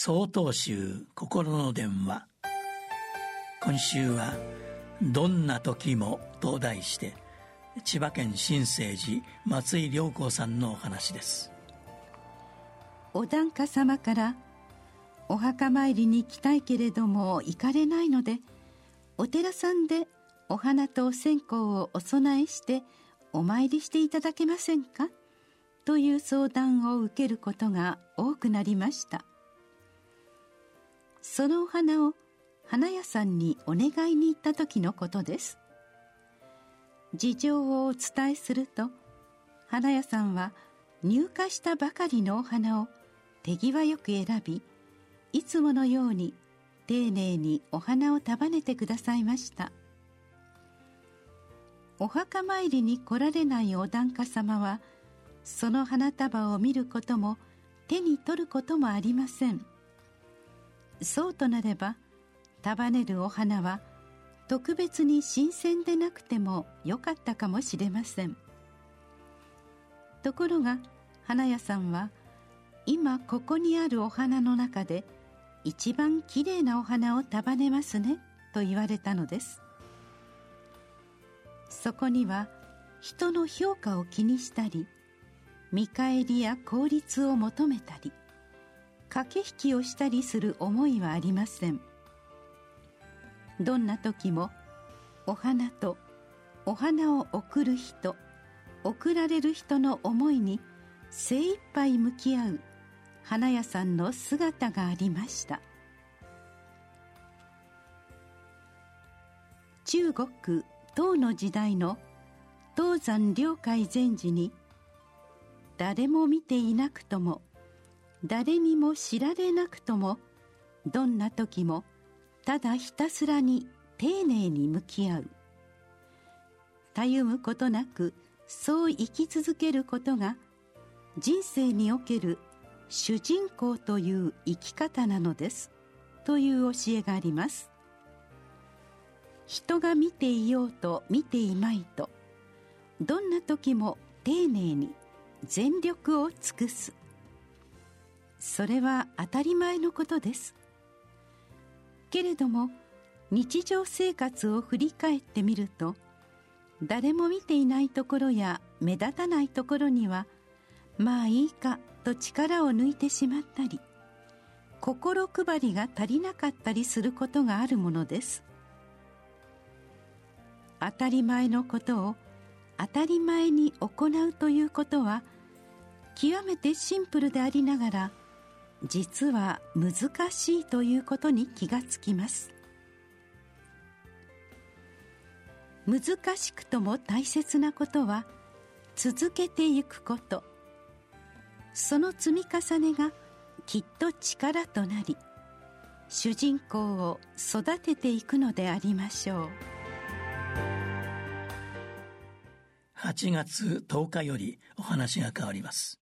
総統集心の電話。今週は「どんな時も」と題して千葉県新生寺松井良子さんのお話です。お檀家様からお墓参りに行きたいけれども行かれないのでお寺さんでお花とお線香をお供えしてお参りしていただけませんか？という相談を受けることが多くなりました。そのお花を花屋さんにお願いに行った時のことです。事情をお伝えすると花屋さんは入荷したばかりのお花を手際よく選びいつものように丁寧にお花を束ねてくださいました。お墓参りに来られないお檀家様はその花束を見ることも手に取ることもありません。そうとなれば束ねるお花は特別に新鮮でなくてもよかったかもしれません。ところが花屋さんは今ここにあるお花の中で一番きれいなお花を束ねますねと言われたのです。そこには人の評価を気にしたり見返りや効率を求めたり駆け引きをしたりする思いはありません。どんな時もお花とお花を贈る人贈られる人の思いに精一杯向き合う花屋さんの姿がありました。中国唐の時代の東山領海禅師に誰も見ていなくとも誰にも知られなくともどんな時もただひたすらに丁寧に向き合う。たゆむことなくそう生き続けることが人生における主人公という生き方なのです。という教えがあります。人が見ていようと見ていまいとどんな時も丁寧に全力を尽くす。それは当たり前のことです。けれども日常生活を振り返ってみると誰も見ていないところや目立たないところにはまあいいかと力を抜いてしまったり心配りが足りなかったりすることがあるものです。当たり前のことを当たり前に行うということは極めてシンプルでありながら実は難しいということに気がつきます。難しくとも大切なことは続けていくこと。その積み重ねがきっと力となり主人公を育てていくのでありましょう。8月10日よりお話が変わります。